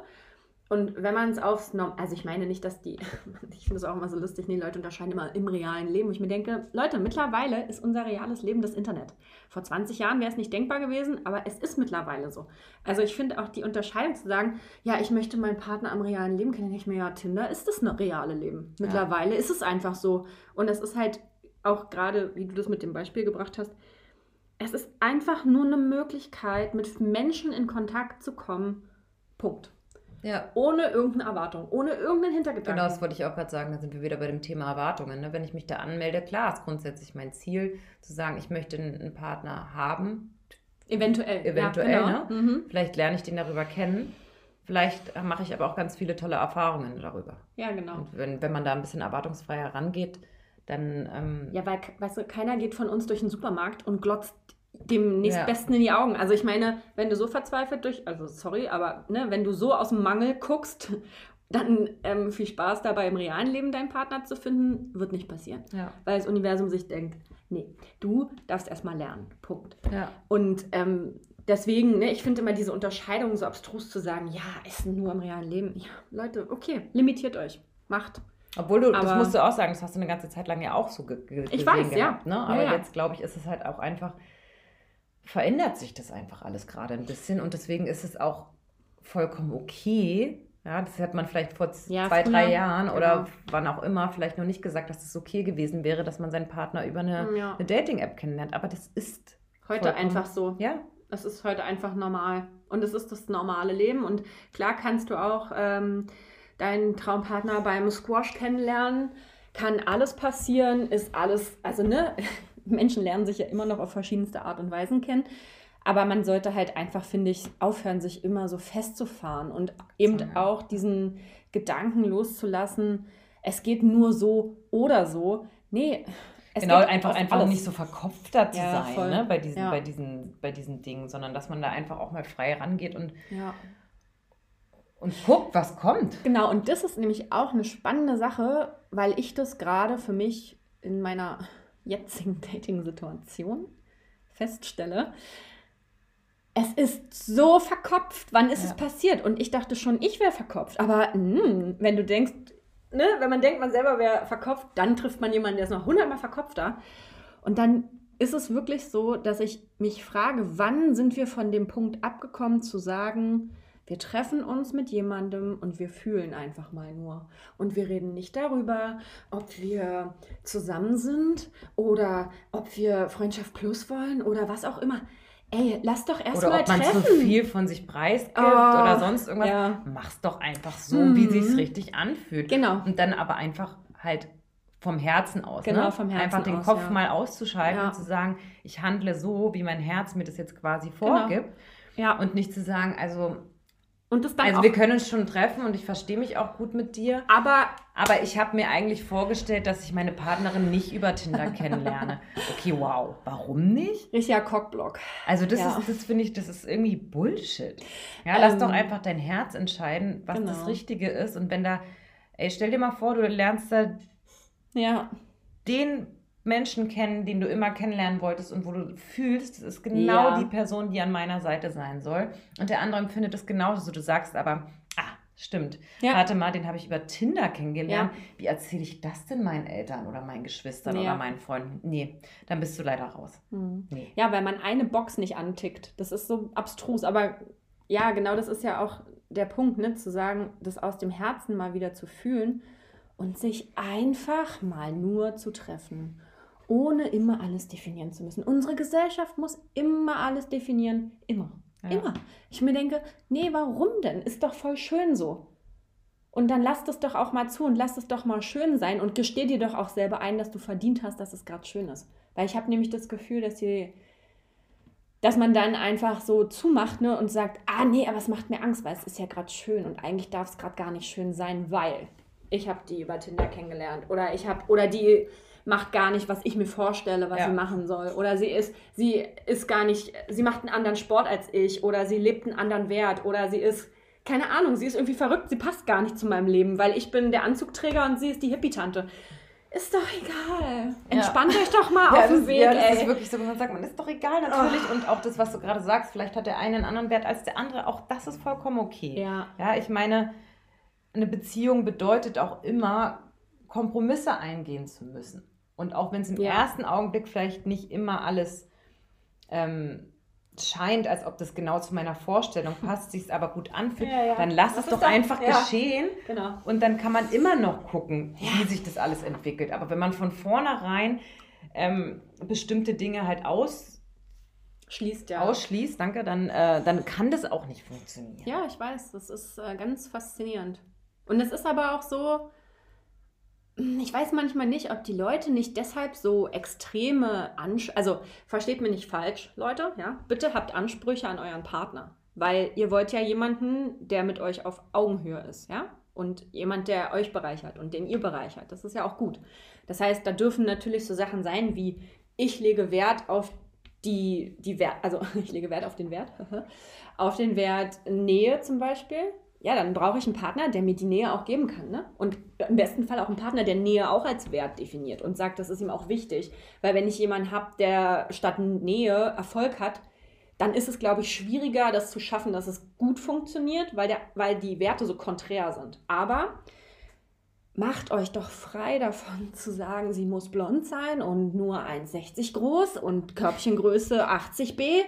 Und wenn man es aufs Norm, also ich meine nicht, dass die, ich finde es auch immer so lustig, nee, Leute unterscheiden immer im realen Leben. Und ich mir denke, Leute, mittlerweile ist unser reales Leben das Internet. Vor 20 Jahren wäre es nicht denkbar gewesen, aber es ist mittlerweile so. Also ich finde auch die Unterscheidung zu sagen, ja, ich möchte meinen Partner am realen Leben kennen, ich mir, ja, Tinder ist das eine reale Leben. Mittlerweile ja. ist es einfach so. Und es ist halt auch gerade, wie du das mit dem Beispiel gebracht hast, es ist einfach nur eine Möglichkeit, mit Menschen in Kontakt zu kommen. Punkt. Ja. Ohne irgendeine Erwartung, ohne irgendeinen Hintergedanken. Genau, das wollte ich auch gerade sagen. Da sind wir wieder bei dem Thema Erwartungen. Ne? Wenn ich mich da anmelde, klar ist grundsätzlich mein Ziel, zu sagen, ich möchte einen Partner haben. Eventuell. Eventuell, ja, genau. ne? Mhm. Vielleicht lerne ich den darüber kennen. Vielleicht mache ich aber auch ganz viele tolle Erfahrungen darüber. Ja, genau. Und wenn, wenn man da ein bisschen erwartungsfreier rangeht, dann. Ähm ja, weil, weißt du, keiner geht von uns durch den Supermarkt und glotzt dem nächstbesten ja. in die Augen. Also ich meine, wenn du so verzweifelt durch, also sorry, aber ne, wenn du so aus dem Mangel guckst, dann ähm, viel Spaß dabei im realen Leben deinen Partner zu finden, wird nicht passieren. Ja. Weil das Universum sich denkt, nee, du darfst erstmal lernen. Punkt. Ja. Und ähm, deswegen, ne, ich finde immer diese Unterscheidung so abstrus zu sagen, ja, ist nur im realen Leben. Ja, Leute, okay, limitiert euch. Macht. Obwohl du, aber, das musst du auch sagen, das hast du eine ganze Zeit lang ja auch so ge gesehen ich weiß, gehabt, ja. Ne? Aber ja, jetzt, glaube ich, ist es halt auch einfach verändert sich das einfach alles gerade ein bisschen und deswegen ist es auch vollkommen okay. Ja, das hat man vielleicht vor ja, zwei, früher, drei Jahren genau. oder wann auch immer vielleicht noch nicht gesagt, dass es okay gewesen wäre, dass man seinen Partner über eine, ja. eine Dating-App kennenlernt. Aber das ist heute einfach so. Ja. Es ist heute einfach normal. Und es ist das normale Leben. Und klar kannst du auch ähm, deinen Traumpartner beim Squash kennenlernen. Kann alles passieren, ist alles, also ne, Menschen lernen sich ja immer noch auf verschiedenste Art und Weisen kennen. Aber man sollte halt einfach, finde ich, aufhören, sich immer so festzufahren und eben ja. auch diesen Gedanken loszulassen, es geht nur so oder so. Nee, es genau, einfach, einfach nicht so verkopfter zu ja, sein ne, bei, diesen, ja. bei, diesen, bei diesen Dingen, sondern dass man da einfach auch mal frei rangeht und, Und guckt, was kommt. Genau, und das ist nämlich auch eine spannende Sache, weil ich das gerade für mich in meiner jetzigen Dating-Situation feststelle. Es ist so verkopft. Wann ist ja. es passiert? Und ich dachte schon, ich wäre verkopft. Aber mh, hm, wenn du denkst, ne, wenn man denkt, man selber wäre verkopft, dann trifft man jemanden, der ist noch hundertmal verkopfter. Und dann ist es wirklich so, dass ich mich frage, wann sind wir von dem Punkt abgekommen zu sagen, wir treffen uns mit jemandem und wir fühlen einfach mal nur. Und wir reden nicht darüber, ob wir zusammen sind oder ob wir Freundschaft Plus wollen oder was auch immer. Ey, lass doch erstmal treffen. Oder ob man zu viel von sich preisgibt oh, oder sonst irgendwas. Ja. Mach's doch einfach so, mhm. wie sich's richtig anfühlt. Genau. Und dann aber einfach halt vom Herzen aus. Genau, ne? vom Herzen Einfach den aus, Kopf ja. mal auszuschalten ja. und zu sagen, ich handle so, wie mein Herz mir das jetzt quasi genau. vorgibt. Genau. Ja. Und nicht zu sagen, also und das dann also wir können uns schon treffen und ich verstehe mich auch gut mit dir. Aber, aber ich habe mir eigentlich vorgestellt, dass ich meine Partnerin nicht über Tinder kennenlerne. Okay, wow. Warum nicht? Richtiger Cockblock. Also das ja. ist, das finde ich, das ist irgendwie Bullshit. Ja, ähm, lass doch einfach dein Herz entscheiden, was genau. das Richtige ist. Und wenn da, ey, stell dir mal vor, du lernst da ja. den Menschen kennen, den du immer kennenlernen wolltest und wo du fühlst, das ist genau ja. die Person, die an meiner Seite sein soll. Und der andere empfindet es genauso. Du sagst aber, ah, stimmt. Ja. Warte mal, den habe ich über Tinder kennengelernt. Ja. Wie erzähle ich das denn meinen Eltern oder meinen Geschwistern ja. oder meinen Freunden? Nee, dann bist du leider raus. Mhm. Nee. Ja, weil man eine Box nicht antickt. Das ist so abstrus. Aber ja, genau das ist ja auch der Punkt, ne? zu sagen, das aus dem Herzen mal wieder zu fühlen und sich einfach mal nur zu treffen ohne immer alles definieren zu müssen. Unsere Gesellschaft muss immer alles definieren. Immer. Ja. Immer. Ich mir denke, nee, warum denn? Ist doch voll schön so. Und dann lass das doch auch mal zu und lass es doch mal schön sein und gesteh dir doch auch selber ein, dass du verdient hast, dass es gerade schön ist. Weil ich habe nämlich das Gefühl, dass die, dass man dann einfach so zumacht ne, und sagt, ah nee, aber es macht mir Angst, weil es ist ja gerade schön und eigentlich darf es gerade gar nicht schön sein, weil ich habe die über Tinder kennengelernt oder ich habe oder die macht gar nicht, was ich mir vorstelle, was ja. sie machen soll. Oder sie ist, sie ist gar nicht, sie macht einen anderen Sport als ich oder sie lebt einen anderen Wert oder sie ist, keine Ahnung, sie ist irgendwie verrückt, sie passt gar nicht zu meinem Leben, weil ich bin der Anzugträger und sie ist die Hippie-Tante. Ist doch egal. Entspannt ja. euch doch mal ja, auf dem Weg. Ja, das ey. ist wirklich so, man sagt, man ist doch egal natürlich. Oh. Und auch das, was du gerade sagst, vielleicht hat der eine einen anderen Wert als der andere. Auch das ist vollkommen okay. Ja. Ja, ich meine, eine Beziehung bedeutet auch immer, Kompromisse eingehen zu müssen. Und auch wenn es im ja. ersten Augenblick vielleicht nicht immer alles ähm, scheint, als ob das genau zu meiner Vorstellung passt, sich es aber gut anfühlt, ja, ja. dann lass das es doch einfach geschehen. Genau. Und dann kann man immer noch gucken, wie sich das alles entwickelt. Aber wenn man von vornherein ähm, bestimmte Dinge halt aus Schließt, ja. ausschließt, danke, dann, äh, dann kann das auch nicht funktionieren. Ja, ich weiß, das ist äh, ganz faszinierend. Und es ist aber auch so, ich weiß manchmal nicht, ob die Leute nicht deshalb so extreme Ansprüche, also versteht mir nicht falsch, Leute, ja, bitte habt Ansprüche an euren Partner, weil ihr wollt ja jemanden, der mit euch auf Augenhöhe ist, ja, und jemand, der euch bereichert und den ihr bereichert, das ist ja auch gut. Das heißt, da dürfen natürlich so Sachen sein wie, ich lege Wert auf die, die Wert, also ich lege Wert auf den Wert, auf den Wert Nähe zum Beispiel, ja, dann brauche ich einen Partner, der mir die Nähe auch geben kann. Ne? Und im besten Fall auch einen Partner, der Nähe auch als Wert definiert und sagt, das ist ihm auch wichtig. Weil wenn ich jemanden habe, der statt Nähe Erfolg hat, dann ist es, glaube ich, schwieriger, das zu schaffen, dass es gut funktioniert, weil, der, weil die Werte so konträr sind. Aber macht euch doch frei davon zu sagen, sie muss blond sein und nur 1,60 groß und Körbchengröße 80b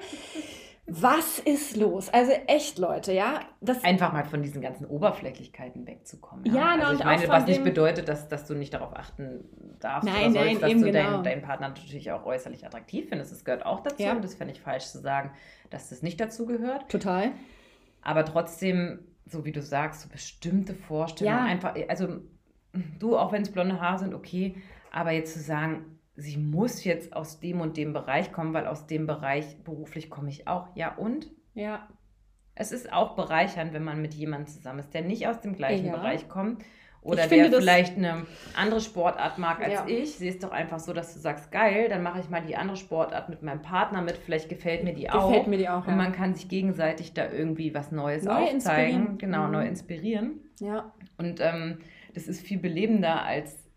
was ist los? Also echt, Leute, ja. Das Einfach mal von diesen ganzen Oberflächlichkeiten wegzukommen. Ja, ja also ich meine, was nicht bedeutet, dass, dass du nicht darauf achten darfst nein, oder sollst, nein, dass du genau. deinen, deinen Partner natürlich auch äußerlich attraktiv findest. Das gehört auch dazu. Ja. Und das fände ich falsch zu sagen, dass das nicht dazu gehört. Total. Aber trotzdem, so wie du sagst, so bestimmte Vorstellungen. Ja. Einfach, also du, auch wenn es blonde Haare sind, okay. Aber jetzt zu sagen, sie muss jetzt aus dem und dem Bereich kommen, weil aus dem Bereich beruflich komme ich auch. Ja, und? Ja. Es ist auch bereichernd, wenn man mit jemandem zusammen ist, der nicht aus dem gleichen ja. Bereich kommt oder ich der vielleicht eine andere Sportart mag als ja. ich, sieh es doch einfach so, dass du sagst, geil, dann mache ich mal die andere Sportart mit meinem Partner mit, vielleicht gefällt mir die gefällt auch. Gefällt mir die auch, Und ja. man kann sich gegenseitig da irgendwie was Neues neu aufzeigen. Genau, mhm. neu inspirieren. Ja. Und ähm, das ist viel belebender, als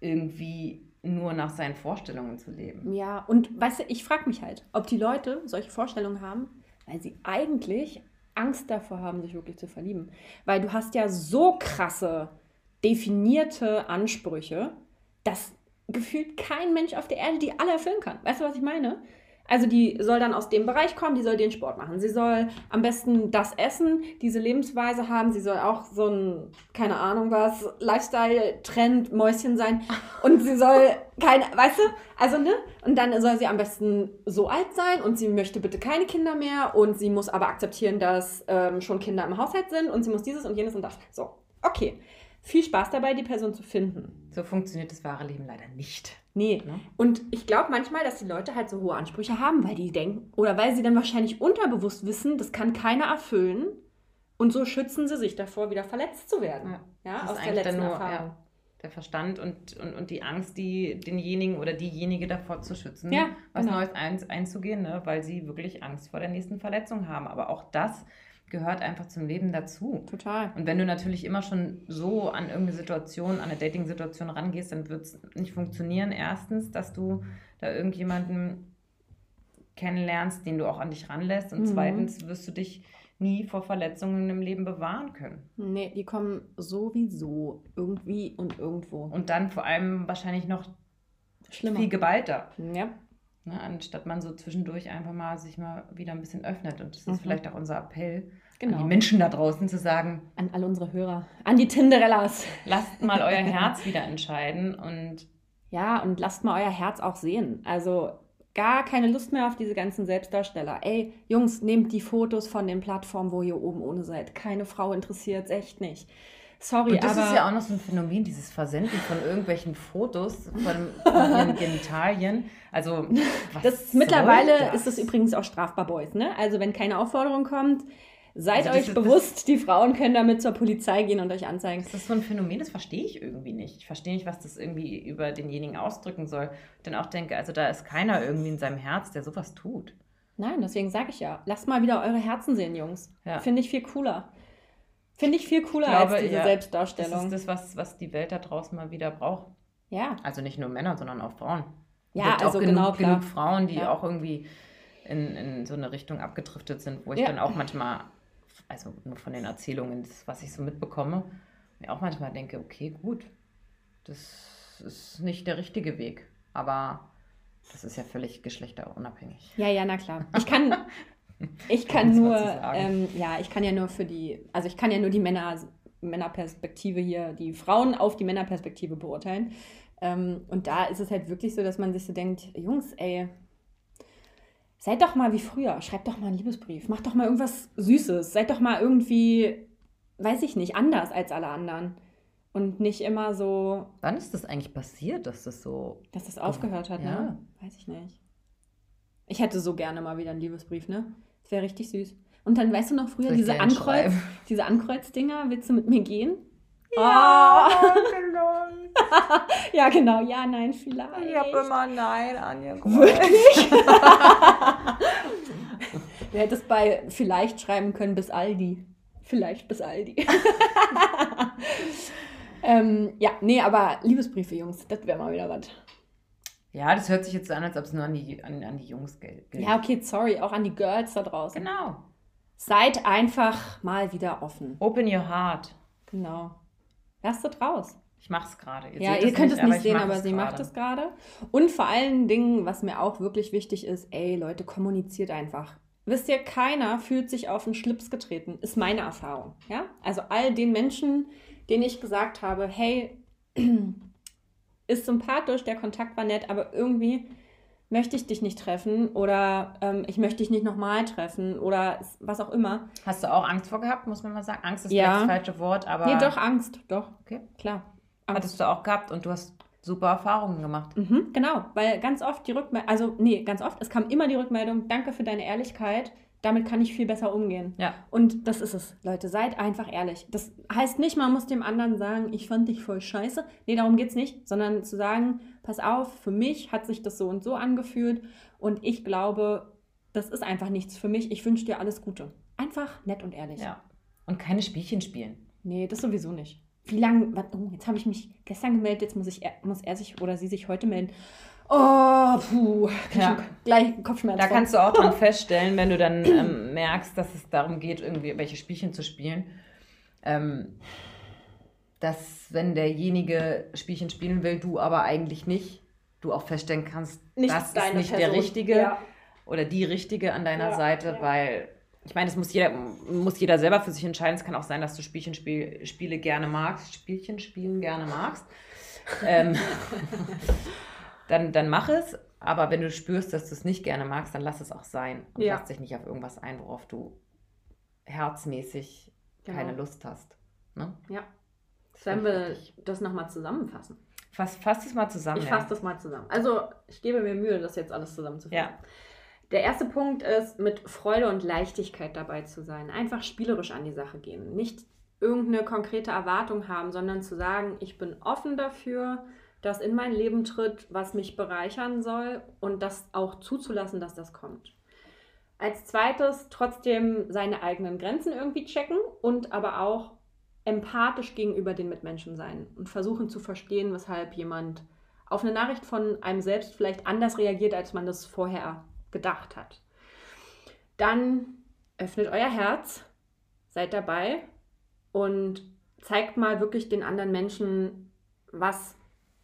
irgendwie nur nach seinen Vorstellungen zu leben. Ja, und weißt du, ich frage mich halt, ob die Leute solche Vorstellungen haben, weil sie eigentlich Angst davor haben, sich wirklich zu verlieben. Weil du hast ja so krasse, definierte Ansprüche, dass gefühlt kein Mensch auf der Erde die alle erfüllen kann. Weißt du, was ich meine? Also die soll dann aus dem Bereich kommen, die soll den Sport machen. Sie soll am besten das essen, diese Lebensweise haben. Sie soll auch so ein, keine Ahnung was, Lifestyle-Trend, Mäuschen sein. Und sie soll keine, weißt du, also ne? Und dann soll sie am besten so alt sein und sie möchte bitte keine Kinder mehr und sie muss aber akzeptieren, dass ähm, schon Kinder im Haushalt sind und sie muss dieses und jenes und das. So, okay. Viel Spaß dabei, die Person zu finden. So funktioniert das wahre Leben leider nicht. Nee. Ne? Und ich glaube manchmal, dass die Leute halt so hohe Ansprüche haben, weil die denken, oder weil sie dann wahrscheinlich unterbewusst wissen, das kann keiner erfüllen. Und so schützen sie sich davor, wieder verletzt zu werden. Ja, ja aus der letzten nur, Erfahrung. Ja, der Verstand und, und, und die Angst, die denjenigen oder diejenige davor zu schützen, ja, was genau. Neues ein, einzugehen, ne? weil sie wirklich Angst vor der nächsten Verletzung haben. Aber auch das gehört einfach zum Leben dazu. Total. Und wenn du natürlich immer schon so an irgendeine Situation, an eine Dating-Situation rangehst, dann wird es nicht funktionieren. Erstens, dass du da irgendjemanden kennenlernst, den du auch an dich ranlässt. Und mhm. zweitens wirst du dich nie vor Verletzungen im Leben bewahren können. Nee, die kommen sowieso irgendwie und irgendwo. Und dann vor allem wahrscheinlich noch Schlimmer. viel geballter. Ja. Ne, anstatt man so zwischendurch einfach mal sich mal wieder ein bisschen öffnet. Und das ist mhm. vielleicht auch unser Appell genau. an die Menschen da draußen zu sagen. An all unsere Hörer, an die Tinderellas. Lasst mal euer Herz wieder entscheiden und. Ja, und lasst mal euer Herz auch sehen. Also gar keine Lust mehr auf diese ganzen Selbstdarsteller. Ey, Jungs, nehmt die Fotos von den Plattformen, wo ihr oben ohne seid. Keine Frau interessiert es echt nicht. Sorry, und das aber. ist ja auch noch so ein Phänomen, dieses Versenden von irgendwelchen Fotos von, von ihren Genitalien. Also, das mittlerweile das? ist das übrigens auch strafbar, Boys. Ne? Also, wenn keine Aufforderung kommt, seid also euch ist, bewusst, die Frauen können damit zur Polizei gehen und euch anzeigen. Das ist so ein Phänomen, das verstehe ich irgendwie nicht. Ich verstehe nicht, was das irgendwie über denjenigen ausdrücken soll. Ich dann auch denke, also da ist keiner irgendwie in seinem Herz, der sowas tut. Nein, deswegen sage ich ja, lasst mal wieder eure Herzen sehen, Jungs. Ja. Finde ich viel cooler. Finde ich viel cooler ich glaube, als diese ja, Selbstdarstellung. Das ist das, was, was die Welt da draußen mal wieder braucht. Ja. Also nicht nur Männer, sondern auch Frauen. Ja, also auch genug, genau, klar. genug Frauen, die ja. auch irgendwie in, in so eine Richtung abgedriftet sind, wo ich ja. dann auch manchmal, also nur von den Erzählungen, das, was ich so mitbekomme, mir auch manchmal denke, okay, gut, das ist nicht der richtige Weg. Aber das ist ja völlig geschlechterunabhängig. Ja, ja, na klar. Ich kann, Ich kann nur, ähm, ja, ich kann ja nur für die, also ich kann ja nur die Männer, Männerperspektive hier, die Frauen auf die Männerperspektive beurteilen. Ähm, und da ist es halt wirklich so, dass man sich so denkt, Jungs, ey, seid doch mal wie früher, schreibt doch mal einen Liebesbrief, macht doch mal irgendwas Süßes, seid doch mal irgendwie, weiß ich nicht, anders als alle anderen. Und nicht immer so. Wann ist das eigentlich passiert, dass das so. Dass das aufgehört hat, ja. ne? Weiß ich nicht. Ich hätte so gerne mal wieder einen Liebesbrief, ne? Das wäre richtig süß. Und dann weißt du noch früher diese Ankreuz, diese Ankreuzdinger, willst du mit mir gehen? Ja, oh. genau. ja, genau. Ja, nein, vielleicht. Ich habe immer Nein angekreuzt. Wirklich? du hättest bei vielleicht schreiben können bis Aldi. Vielleicht bis Aldi. ähm, ja, nee, aber Liebesbriefe, Jungs, das wäre mal wieder was. Ja, das hört sich jetzt so an, als ob es nur an die, an, an die Jungs gilt. Ja, okay, sorry, auch an die Girls da draußen. Genau. Seid einfach mal wieder offen. Open your heart. Genau. Lasst es raus. Ich mache es gerade. Ja, ihr könnt es nicht, nicht sehen, aber sie grade. macht es gerade. Und vor allen Dingen, was mir auch wirklich wichtig ist, ey Leute, kommuniziert einfach. Wisst ihr, keiner fühlt sich auf den Schlips getreten, ist meine Erfahrung. Ja? Also all den Menschen, denen ich gesagt habe, hey, ist sympathisch, der Kontakt war nett, aber irgendwie möchte ich dich nicht treffen oder ähm, ich möchte dich nicht nochmal treffen oder was auch immer. Hast du auch Angst vor gehabt, muss man mal sagen? Angst ist ja. das falsche Wort, aber. Nee, doch, Angst, doch. Okay. Klar. Angst. Hattest du auch gehabt und du hast super Erfahrungen gemacht. Mhm, genau, weil ganz oft die Rückmeldung, also nee, ganz oft, es kam immer die Rückmeldung, danke für deine Ehrlichkeit, damit kann ich viel besser umgehen. Ja. Und das ist es, Leute. Seid einfach ehrlich. Das heißt nicht, man muss dem anderen sagen, ich fand dich voll scheiße. Nee, darum geht es nicht, sondern zu sagen, pass auf, für mich hat sich das so und so angefühlt und ich glaube, das ist einfach nichts für mich. Ich wünsche dir alles Gute. Einfach nett und ehrlich. Ja. Und keine Spielchen spielen. Nee, das sowieso nicht. Wie lange, oh, jetzt habe ich mich gestern gemeldet, jetzt muss, ich, muss er sich oder sie sich heute melden. Oh, puh, ja. gleich Kopfschmerzen. Da kannst du auch dran feststellen, wenn du dann ähm, merkst, dass es darum geht, irgendwie welche Spielchen zu spielen, ähm, dass wenn derjenige Spielchen spielen will, du aber eigentlich nicht, du auch feststellen kannst, nicht das ist nicht Person. der Richtige ja. oder die Richtige an deiner ja, Seite, weil ich meine, es muss jeder, muss jeder selber für sich entscheiden. Es kann auch sein, dass du Spielchen spiel, Spiele gerne magst, Spielchen spielen gerne magst. ähm, dann, dann mach es. Aber wenn du spürst, dass du es nicht gerne magst, dann lass es auch sein. Und ja. lass dich nicht auf irgendwas ein, worauf du herzmäßig genau. keine Lust hast. Ne? Ja. Sollen wir das nochmal zusammenfassen? Fass, fass das mal zusammen. Ich fasse das mal zusammen. Also, ich gebe mir Mühe, das jetzt alles zusammenzufassen. Ja. Der erste Punkt ist, mit Freude und Leichtigkeit dabei zu sein. Einfach spielerisch an die Sache gehen. Nicht irgendeine konkrete Erwartung haben, sondern zu sagen, ich bin offen dafür, dass in mein Leben tritt, was mich bereichern soll und das auch zuzulassen, dass das kommt. Als zweites trotzdem seine eigenen Grenzen irgendwie checken und aber auch empathisch gegenüber den Mitmenschen sein und versuchen zu verstehen, weshalb jemand auf eine Nachricht von einem selbst vielleicht anders reagiert, als man das vorher gedacht hat. Dann öffnet euer Herz, seid dabei und zeigt mal wirklich den anderen Menschen, was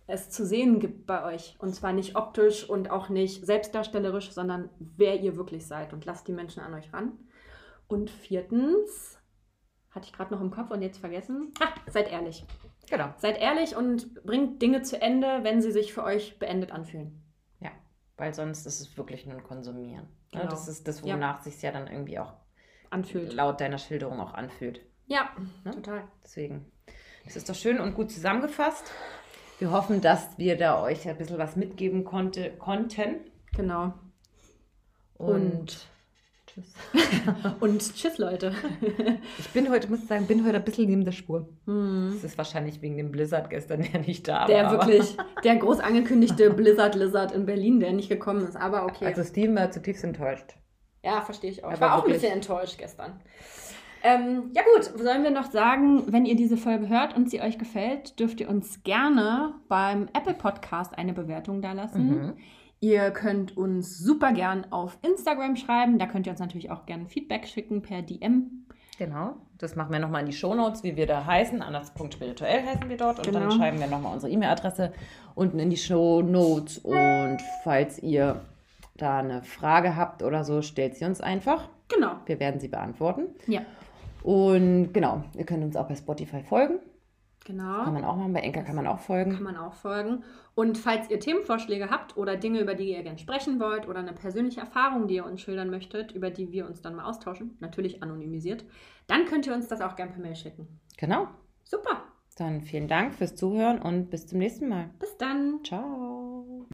es zu sehen gibt bei euch. Und zwar nicht optisch und auch nicht selbstdarstellerisch, sondern wer ihr wirklich seid. Und lasst die Menschen an euch ran. Und viertens, hatte ich gerade noch im Kopf und jetzt vergessen, ah, seid ehrlich. Genau. Seid ehrlich und bringt Dinge zu Ende, wenn sie sich für euch beendet anfühlen. Ja, weil sonst ist es wirklich nur ein Konsumieren. Ne? Genau. Das ist das, wonach ja. sich ja dann irgendwie auch anfühlt. Laut deiner Schilderung auch anfühlt. Ja, ne? total. Deswegen. Das ist doch schön und gut zusammengefasst. Wir hoffen, dass wir da euch ein bisschen was mitgeben konnte, konnten. Genau. Und, und tschüss. und tschüss, Leute. ich bin heute, muss ich sagen, bin heute ein bisschen neben der Spur. Hm. Das ist wahrscheinlich wegen dem Blizzard gestern, der nicht da der war. Der wirklich, der groß angekündigte Blizzard Lizard in Berlin, der nicht gekommen ist. Aber okay. Also Steven war zutiefst enttäuscht. Ja, verstehe ich auch. ich war auch ein bisschen enttäuscht gestern. Ähm, ja gut, sollen wir noch sagen, wenn ihr diese Folge hört und sie euch gefällt, dürft ihr uns gerne beim Apple Podcast eine Bewertung da lassen. Mhm. Ihr könnt uns super gern auf Instagram schreiben. Da könnt ihr uns natürlich auch gerne Feedback schicken per DM. Genau, das machen wir nochmal in die Shownotes, wie wir da heißen. Anders.spirituell heißen wir dort. Und genau. dann schreiben wir nochmal unsere E-Mail-Adresse unten in die Shownotes. Und falls ihr da eine Frage habt oder so, stellt sie uns einfach. Genau. Wir werden sie beantworten. Ja. Und genau, ihr könnt uns auch bei Spotify folgen. Genau. Kann man auch machen, bei Enker kann man auch folgen. Kann man auch folgen. Und falls ihr Themenvorschläge habt oder Dinge, über die ihr gerne sprechen wollt oder eine persönliche Erfahrung, die ihr uns schildern möchtet, über die wir uns dann mal austauschen, natürlich anonymisiert, dann könnt ihr uns das auch gerne per Mail schicken. Genau. Super. Dann vielen Dank fürs Zuhören und bis zum nächsten Mal. Bis dann. Ciao.